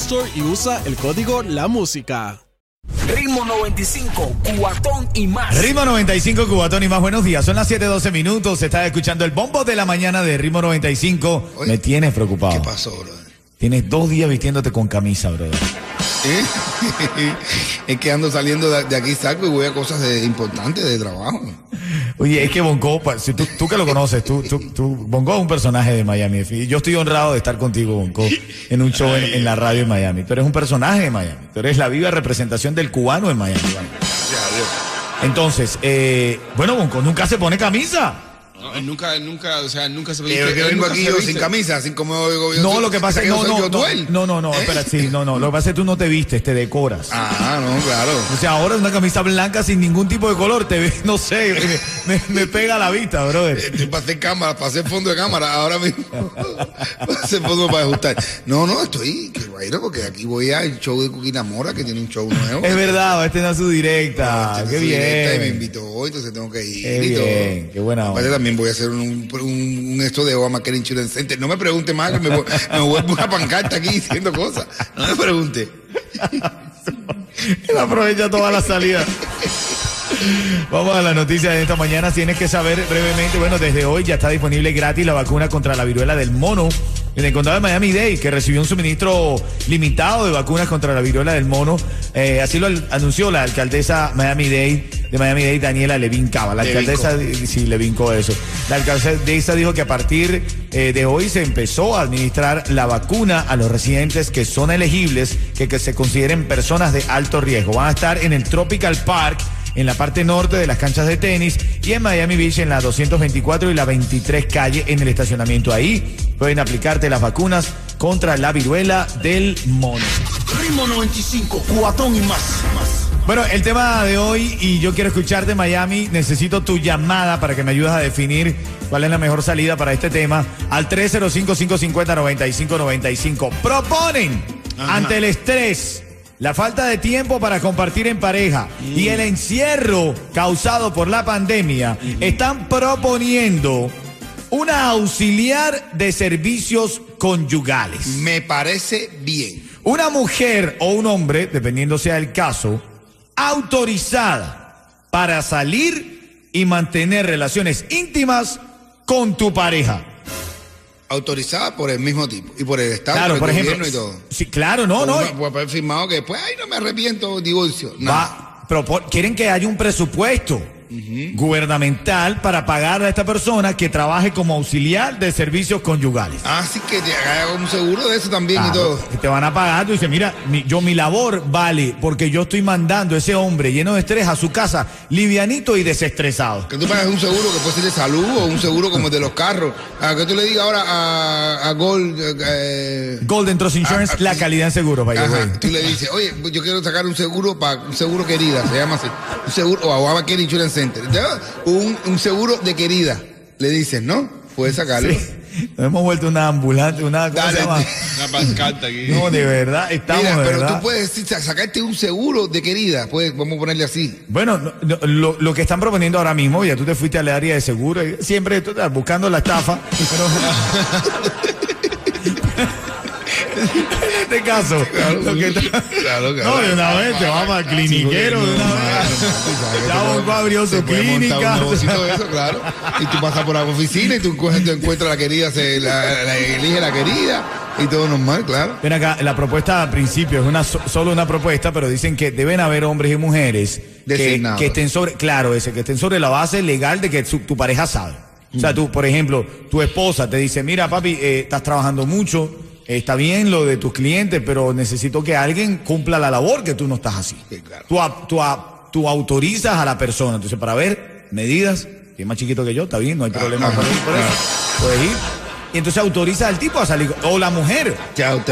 Store y usa el código La Música. Ritmo 95, cuatón y más. Ritmo 95, Cubatón y más. Buenos días. Son las 7:12 minutos. Estás escuchando el bombo de la mañana de Ritmo 95. Oye, Me tienes preocupado. ¿Qué pasó, bro? Tienes dos días vistiéndote con camisa, brother. ¿Eh? es que ando saliendo de, de aquí saco y voy a cosas de- importantes de trabajo. Oye, es que Bonco, pa- si tú, tú que lo conoces, tú, tú, tú- Bonco es un personaje de Miami. Yo estoy honrado de estar contigo, Bonco, en un show en, en la radio en Miami. Tú eres un personaje de Miami. Tú eres la viva representación del cubano en Miami. Entonces, eh, bueno, Bonco nunca se pone camisa. No, él nunca, él nunca, o él nunca se viste. que él vengo aquí yo sin camisa, así como yo, yo- No, yo- lo que pasa es yo que no, no, yo, no, no, no, no, ¿Eh? espera, sí, no, no. Lo que pasa es que tú no te vistes, te decoras. Ah, no, claro. O sea, ahora una camisa blanca sin ningún tipo de color, te ve, no sé, me, me- me pega la vista, brother. Estoy para hacer cámara, para hacer fondo de cámara ahora mismo. para hacer fondo para ajustar. No, no, estoy, guayro, porque aquí voy al show de Cuquina Mora, que tiene un show nuevo. Es verdad, a su directa. Este Qué es su directa Y me bien. invitó hoy, entonces tengo que ir Qué y todo. bien, qué buena onda. también voy a hacer un, un, un esto de Obamacare Insurance Center. No me pregunte más, que me, voy- me vuelvo una pancarta aquí diciendo cosas. No me pregunte. Él aprovecha toda la salida. Vamos a la noticia de esta mañana. Tienes que saber brevemente, bueno, desde hoy ya está disponible gratis la vacuna contra la viruela del mono en el condado de Miami-Dade, que recibió un suministro limitado de vacunas contra la viruela del mono. Eh, así lo anunció la alcaldesa Miami-Dade, de Miami-Dade, Daniela Levin Cava. La Levinco. alcaldesa, sí, le vincó eso. La alcaldesa dijo que a partir eh, de hoy se empezó a administrar la vacuna a los residentes que son elegibles, que, que se consideren personas de alto riesgo. Van a estar en el Tropical Park en la parte norte de las canchas de tenis y en Miami Beach en la 224 y la 23 calle en el estacionamiento. Ahí pueden aplicarte las vacunas contra la viruela del mono. Ritmo 95, cuatón y más. Bueno, el tema de hoy, y yo quiero escucharte, Miami, necesito tu llamada para que me ayudes a definir cuál es la mejor salida para este tema al 305-550-9595. Proponen ante el estrés, la falta de tiempo para compartir en pareja y el encierro causado por la pandemia, están proponiendo una auxiliar de servicios conyugales. Me parece bien. Una mujer o un hombre, dependiendo sea el caso, autorizada para salir y mantener relaciones íntimas con tu pareja. Autorizada por el mismo tipo y por el Estado, Claro, por el ejemplo. gobierno y todo. Sí, claro, no, no. Puede haber firmado que después, ay, no me arrepiento, divorcio. No. Va, propo- quieren que haya un presupuesto gubernamental para pagar a esta persona que trabaje como auxiliar de servicios conyugales. Así que te haga un seguro de eso también y todo. que te van a pagar, tú dices, mira, mi- yo mi labor vale porque yo estoy mandando a ese hombre lleno de estrés a su casa, livianito y desestresado. Que tú pagas un seguro que puede ser de salud o un seguro como el de los carros. A que tú le digas ahora a, a Gold. eh, Golden Trust Insurance, Ah, ah, la calidad en the way. Ajá, tú le dices, oye, yo quiero sacar un seguro para un seguro querida, se llama así. Un seguro, o a Obamacare Insurance Center. Entonces, Un, un seguro de querida, le dices, ¿no? Puedes sacarlo. Sí. Nos hemos vuelto una ambulante, una ¿cómo Dale. se llama? Una pancarta aquí. No, de verdad, estamos Mira, de pero verdad. tú puedes sacarte un seguro de querida, pues vamos a ponerle así. Bueno, no, no, lo, lo que están proponiendo ahora mismo, ya tú te fuiste al área de seguro, y siempre tú estás buscando la estafa, pero en este caso, Claro, lo que está- claro, claro. no, de una vez te vamos al cliniquero, de una vez. Ya Bonco abrió su clínica. Un negocito de eso, claro. Y tú pasas por la oficina y tú encuentras la querida, se, la, la- elige la querida y todo normal, claro. Ven acá, la propuesta al principio es una so- solo una propuesta, pero dicen que deben haber hombres y mujeres que, estén sobre, claro, ese, que estén sobre la base legal de que su- tu pareja sabe. O sea, tú, por ejemplo, tu esposa te dice, mira, papi, eh, estás trabajando mucho, está bien lo de tus clientes, pero necesito que alguien cumpla la labor que tú no estás así. Sí, claro. Tú, a- tú, a- tú autorizas a la persona, entonces para ver medidas, que es más chiquito que yo, está bien, no hay problema por, eso, por eso. Puedes ir. Y entonces autoriza al tipo a salir, o la mujer,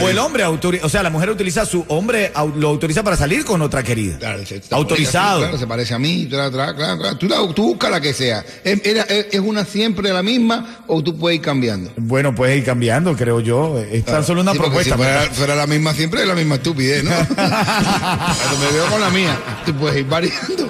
o el hombre autoriza, o sea, la mujer utiliza a su hombre, lo autoriza para salir con otra querida. Claro, se- se Autorizado. Claro, se parece a mí, tra, tra, claro, claro. Tú, la- tú buscas la que sea. ¿Es, era- es- una siempre la misma o tú puedes ir cambiando? Bueno, puedes ir cambiando, creo yo. Es tan solo una Sí, propuesta. Si fuera, fuera la misma siempre, es la misma estupidez, ¿no? Cuando me veo con la mía, tú puedes ir variando.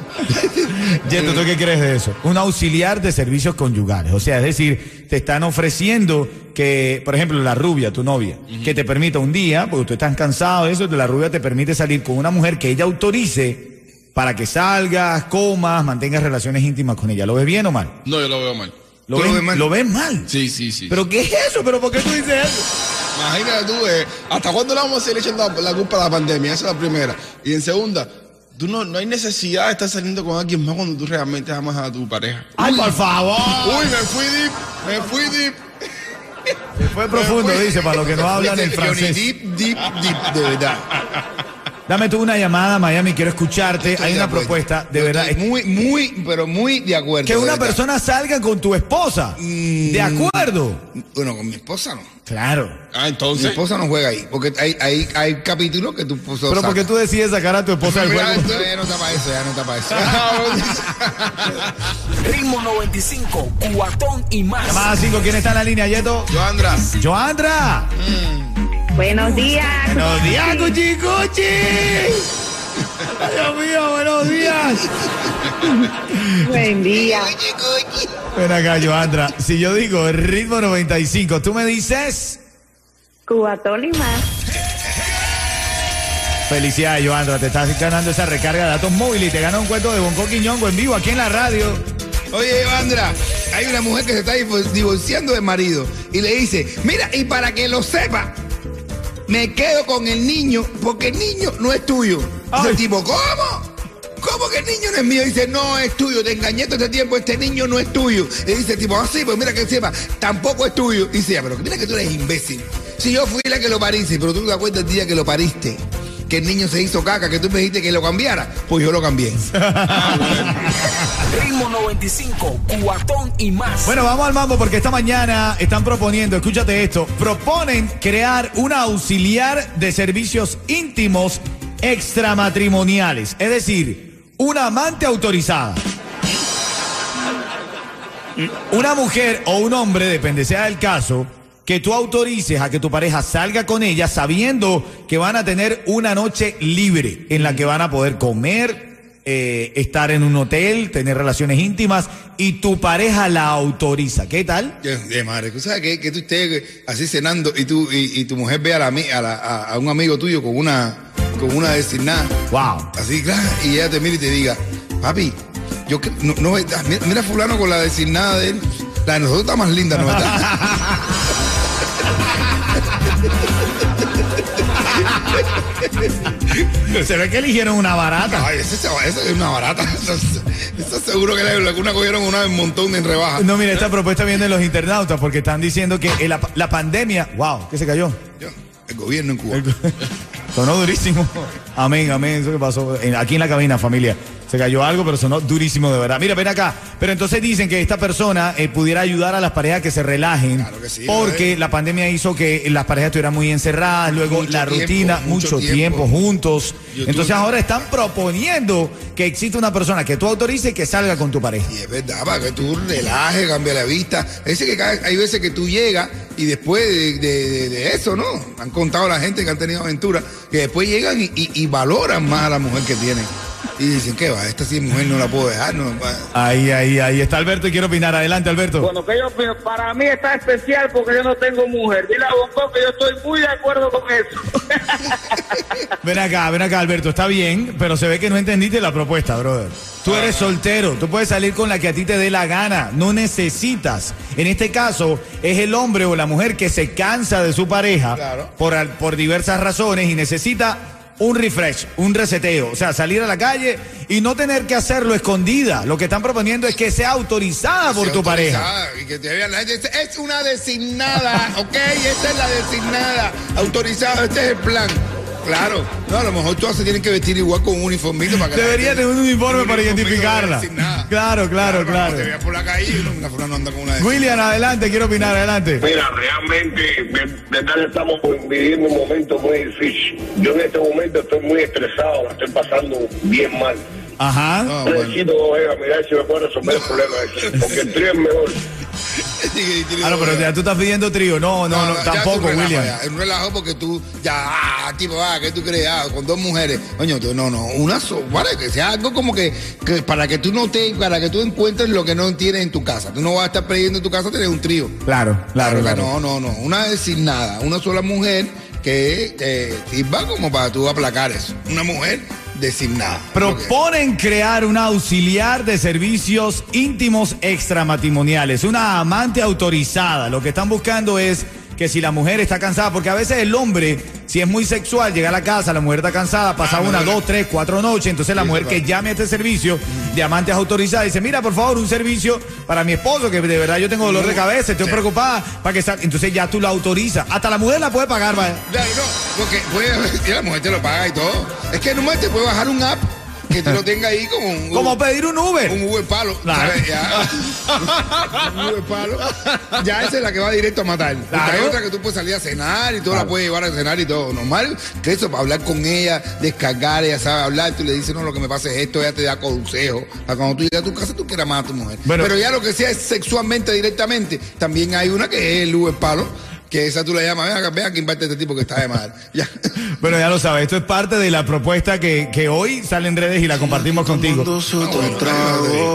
Yeto, ¿tú qué crees de eso? Un auxiliar de servicios conyugales. O sea, es decir, te están ofreciendo que, por ejemplo, la rubia, tu novia, que te permita un día, porque tú estás cansado de eso, la rubia te permite salir con una mujer que ella autorice para que salgas, comas, mantengas relaciones íntimas con ella. ¿Lo ves bien o mal? No, yo lo veo mal. ¿Lo, ¿Tú lo ves, ves mal? ¿Lo ves mal? Sí, sí, sí. ¿Pero qué es eso? ¿Pero por qué tú dices eso? Imagínate tú, eh, ¿hasta cuándo le vamos a seguir echando la, la culpa a la pandemia? Esa es la primera. Y en segunda, tú no, no hay necesidad de estar saliendo con alguien más cuando tú realmente amas a tu pareja. ¡Ay, por favor! Uy, me fui deep, me fui deep. Fue profundo, dice, para los que no hablan el Johnny francés. Deep, deep, deep, de verdad. Dame tú una llamada, Miami, quiero escucharte. Estoy Hay una acuerdo. propuesta, de Yo verdad. estoy Muy, muy, pero muy de acuerdo. Que una verdad. persona salga con tu esposa. Mm. ¿De acuerdo? Bueno, con mi esposa no. Claro. Ah, Mi entonces. esposa no juega ahí. Porque hay, hay, hay capítulos que tu esposa. Pero ¿por qué tú decides sacar a tu esposa del juego? esto ya no está para eso, ya no está para eso. Ritmo 95, cuatón y más. Más cinco, ¿quién está en la línea, Yeto? Joandra, Joandra. Buenos días. Buenos días, Cuchi Cuchi. Dios mío, buenos días. Buen día. Ven acá, Joandra. Si yo digo ritmo 95, tú me dices. Cubatón y más. Felicidades, Joandra. Te estás ganando esa recarga de datos móviles y te gana un cuento de Bonco Quiñongo en vivo aquí en la radio. Oye, Evandra, hay una mujer que se está divor- divorciando del marido y le dice, mira, y para que lo sepa, me quedo con el niño porque el niño no es tuyo. Dice el tipo, ¿cómo? ¿Cómo que el niño no es mío? Dice, no es tuyo, te engañé todo este tiempo, este niño no es tuyo. Y dice el tipo, ah, sí, pues mira que sepa, tampoco es tuyo. Y dice, "Ya, pero mira que tú eres imbécil. Si yo fui la que lo pariste, pero tú te das cuenta el día que lo pariste, que el niño se hizo caca, que tú me dijiste que lo cambiara, pues yo lo cambié. Ritmo 95, cuatón y más. Bueno, vamos al mambo porque esta mañana están proponiendo, escúchate esto, proponen crear una auxiliar de servicios íntimos extramatrimoniales, es decir, una amante autorizada. Una mujer o un hombre, depende sea el caso, que tú autorices a que tu pareja salga con ella sabiendo que van a tener una noche libre en la que van a poder comer, eh, estar en un hotel, tener relaciones íntimas y tu pareja la autoriza. ¿Qué tal? De, madre, tú sabes que, que tú estés así cenando y tú y, y tu mujer ve a, la, a, la- a- un amigo tuyo con una con una designada, Wow. así claro, y ella te mira y te diga, papi, yo no, no mira, mira fulano con la designada de él, la de nosotros está más linda, ¿no está? Se ve que eligieron una barata. Ay, esa, es una barata. Esa seguro que la, una cogieron una en montón en rebaja. No, mira, esta propuesta viene de los internautas porque están diciendo que la, la pandemia, wow, ¿qué se cayó? Yo, el gobierno en Cuba. Sonó durísimo. Amén, amén. Eso que pasó aquí en la cabina, familia. Se cayó algo, pero sonó durísimo de verdad. Mira, ven acá. Pero entonces dicen que esta persona eh, pudiera ayudar a las parejas que se relajen. Claro que sí, porque la pandemia hizo que las parejas estuvieran muy encerradas, luego Mucho la tiempo, rutina, mucho mucho, tiempo. tiempo. juntos. YouTube. Entonces ahora están proponiendo que exista una persona que tú autorices que salga con tu pareja. Y es verdad, para que tú relajes, cambie la vista. Ese que hay veces que tú llegas y después de, de- de- de eso, ¿no? Han contado la gente que han tenido aventuras, que después llegan y, y- y valoran más a la mujer que tienen. Y dicen, ¿qué va? Esta sí mujer no la puedo dejar, no. va". Ahí, ahí, ahí está Alberto y quiero opinar. Adelante, Alberto. Bueno, que yo opino, para mí está especial porque yo no tengo mujer. Dile a Bonco que yo estoy muy de acuerdo con eso. Ven acá, ven acá, Alberto. Está bien, pero se ve que no entendiste la propuesta, brother. Tú eres soltero, tú puedes salir con la que a ti te dé la gana, no necesitas. En este caso, es el hombre o la mujer que se cansa de su pareja Claro. por, al- por diversas razones y necesita un refresh, un reseteo. O sea, salir a la calle y no tener que hacerlo escondida. Lo que están proponiendo es que sea autorizada por Sea tu pareja. Y que te vean dice, Es una designada, ¿ok? Esta es la designada. Autorizada, este es el plan. Claro. No, a lo mejor todas se tienen que vestir igual con un uniformito para que Debería tener un uniforme para identificarla. Claro, claro, claro. cuando Te veas por la calle y una fulana no anda con una designada. William, adelante, quiero opinar, adelante. Mira, realmente, de verdad estamos viviendo un momento muy difícil. Yo en este momento estoy muy estresado, la estoy pasando bien mal. Ajá. No, bueno. Necesito, oiga, mirar si me puede resolver el problema ese, porque el trío es mejor. Ah, no, pero ya tú estás pidiendo trío. No, no, no, tampoco, es relajo William. Es un relajo porque tú ya, ah, tipo, ah, ¿qué tú crees? Ah, con dos mujeres. Coño, tú, no, no, una sola, para que sea algo como que, que para que tú no te, para que tú encuentres lo que no tienes en tu casa. Tú no vas a estar pidiendo en tu casa tener un trío. Claro, claro, claro. No, no, no. Una designada, una sola mujer que eh, sirva como para tú aplacar eso. Una mujer designada. Proponen crear una auxiliar de servicios íntimos extramatrimoniales, una amante autorizada. Lo que están buscando es que si la mujer está cansada, porque a veces el hombre, si es muy sexual, llega a la casa, la mujer está cansada, pasa Ah, una, dos, tres, cuatro noches, entonces la Sí, mujer que llame a este servicio de amantes autorizadas dice, mira, por favor, un servicio para mi esposo, que de verdad yo tengo dolor de cabeza, estoy Sí. preocupada, para que sa- entonces ya tú la autorizas. Hasta la mujer la puede pagar, vaya. Claro, no, porque puede, y la mujer te lo paga y todo. Es que nomás te puede bajar un app que te lo tenga ahí como un. Como pedir un Uber. Un Uber palo. Claro. ¿sabes? Ya. un Uber palo. Ya esa es la que va directo a matar. Claro. hay otra que tú puedes salir a cenar y todo la puedes llevar a cenar y todo. Normal que eso, para hablar con ella, descargar, ella sabe hablar, tú le dices, no, lo que me pasa es esto, ella te da consejo. Para cuando tú llegas a tu casa, tú quieras más a tu mujer. Bueno. Pero ya lo que sea es sexualmente directamente, también hay una que es el Uber palo. Que esa tú la llamas, ven aquí, imparte este tipo que está de mal. Ya. Bueno, ya lo sabes, esto es parte de la propuesta que, que hoy sale en redes y la compartimos contigo.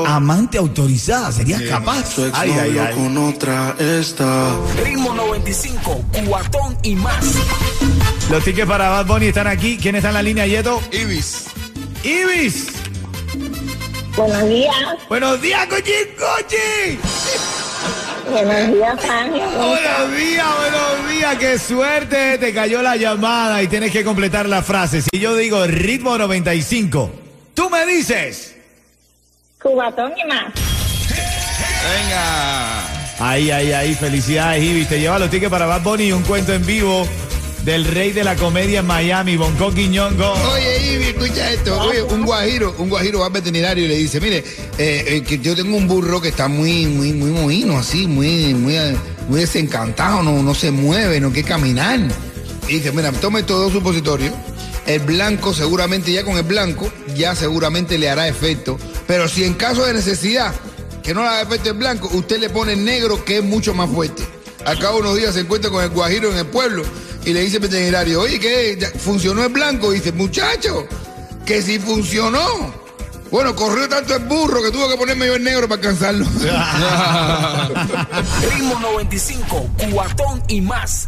Amante autorizada, ¿serías capaz? Ay, ay, ay. con otra está. Ritmo 95, cuatón y más. Los tickets para Bad Bunny están aquí. ¿Quién está en la línea, Yeto? Ibis. Ibis. Buenos días. Buenos días, Cochi, Cochi. Buenos días, Fangio. Buenos días, buenos días. Qué suerte. Te cayó la llamada y tienes que completar la frase. Si yo digo ritmo 95, tú me dices. Cubatón y más. Venga. Ay, ay, ay. Felicidades, Ibis. Te lleva los tickets para Bad Bunny y un cuento en vivo del rey de la comedia en Miami, Bonco Quiñongo. Oye, Ivy, escucha esto. Oye, un guajiro, un guajiro va al veterinario y le dice, mire, eh, eh, que yo tengo un burro que está muy, muy, muy mohino, así, muy, muy, muy desencantado, no, no se mueve, no quiere caminar. Y dice, mira, tome todo supositorio. El blanco, seguramente ya con el blanco, ya seguramente le hará efecto. Pero si en caso de necesidad, que no le haga efecto el blanco, usted le pone el negro, que es mucho más fuerte. Al cabo de unos días se encuentra con el guajiro en el pueblo y le dice al veterinario, oye, ¿qué? ¿Ya ¿Funcionó el blanco? Y dice, muchacho, que si funcionó. Bueno, corrió tanto el burro que tuvo que ponerme yo el negro para alcanzarlo. Ritmo 95, cuatón y más.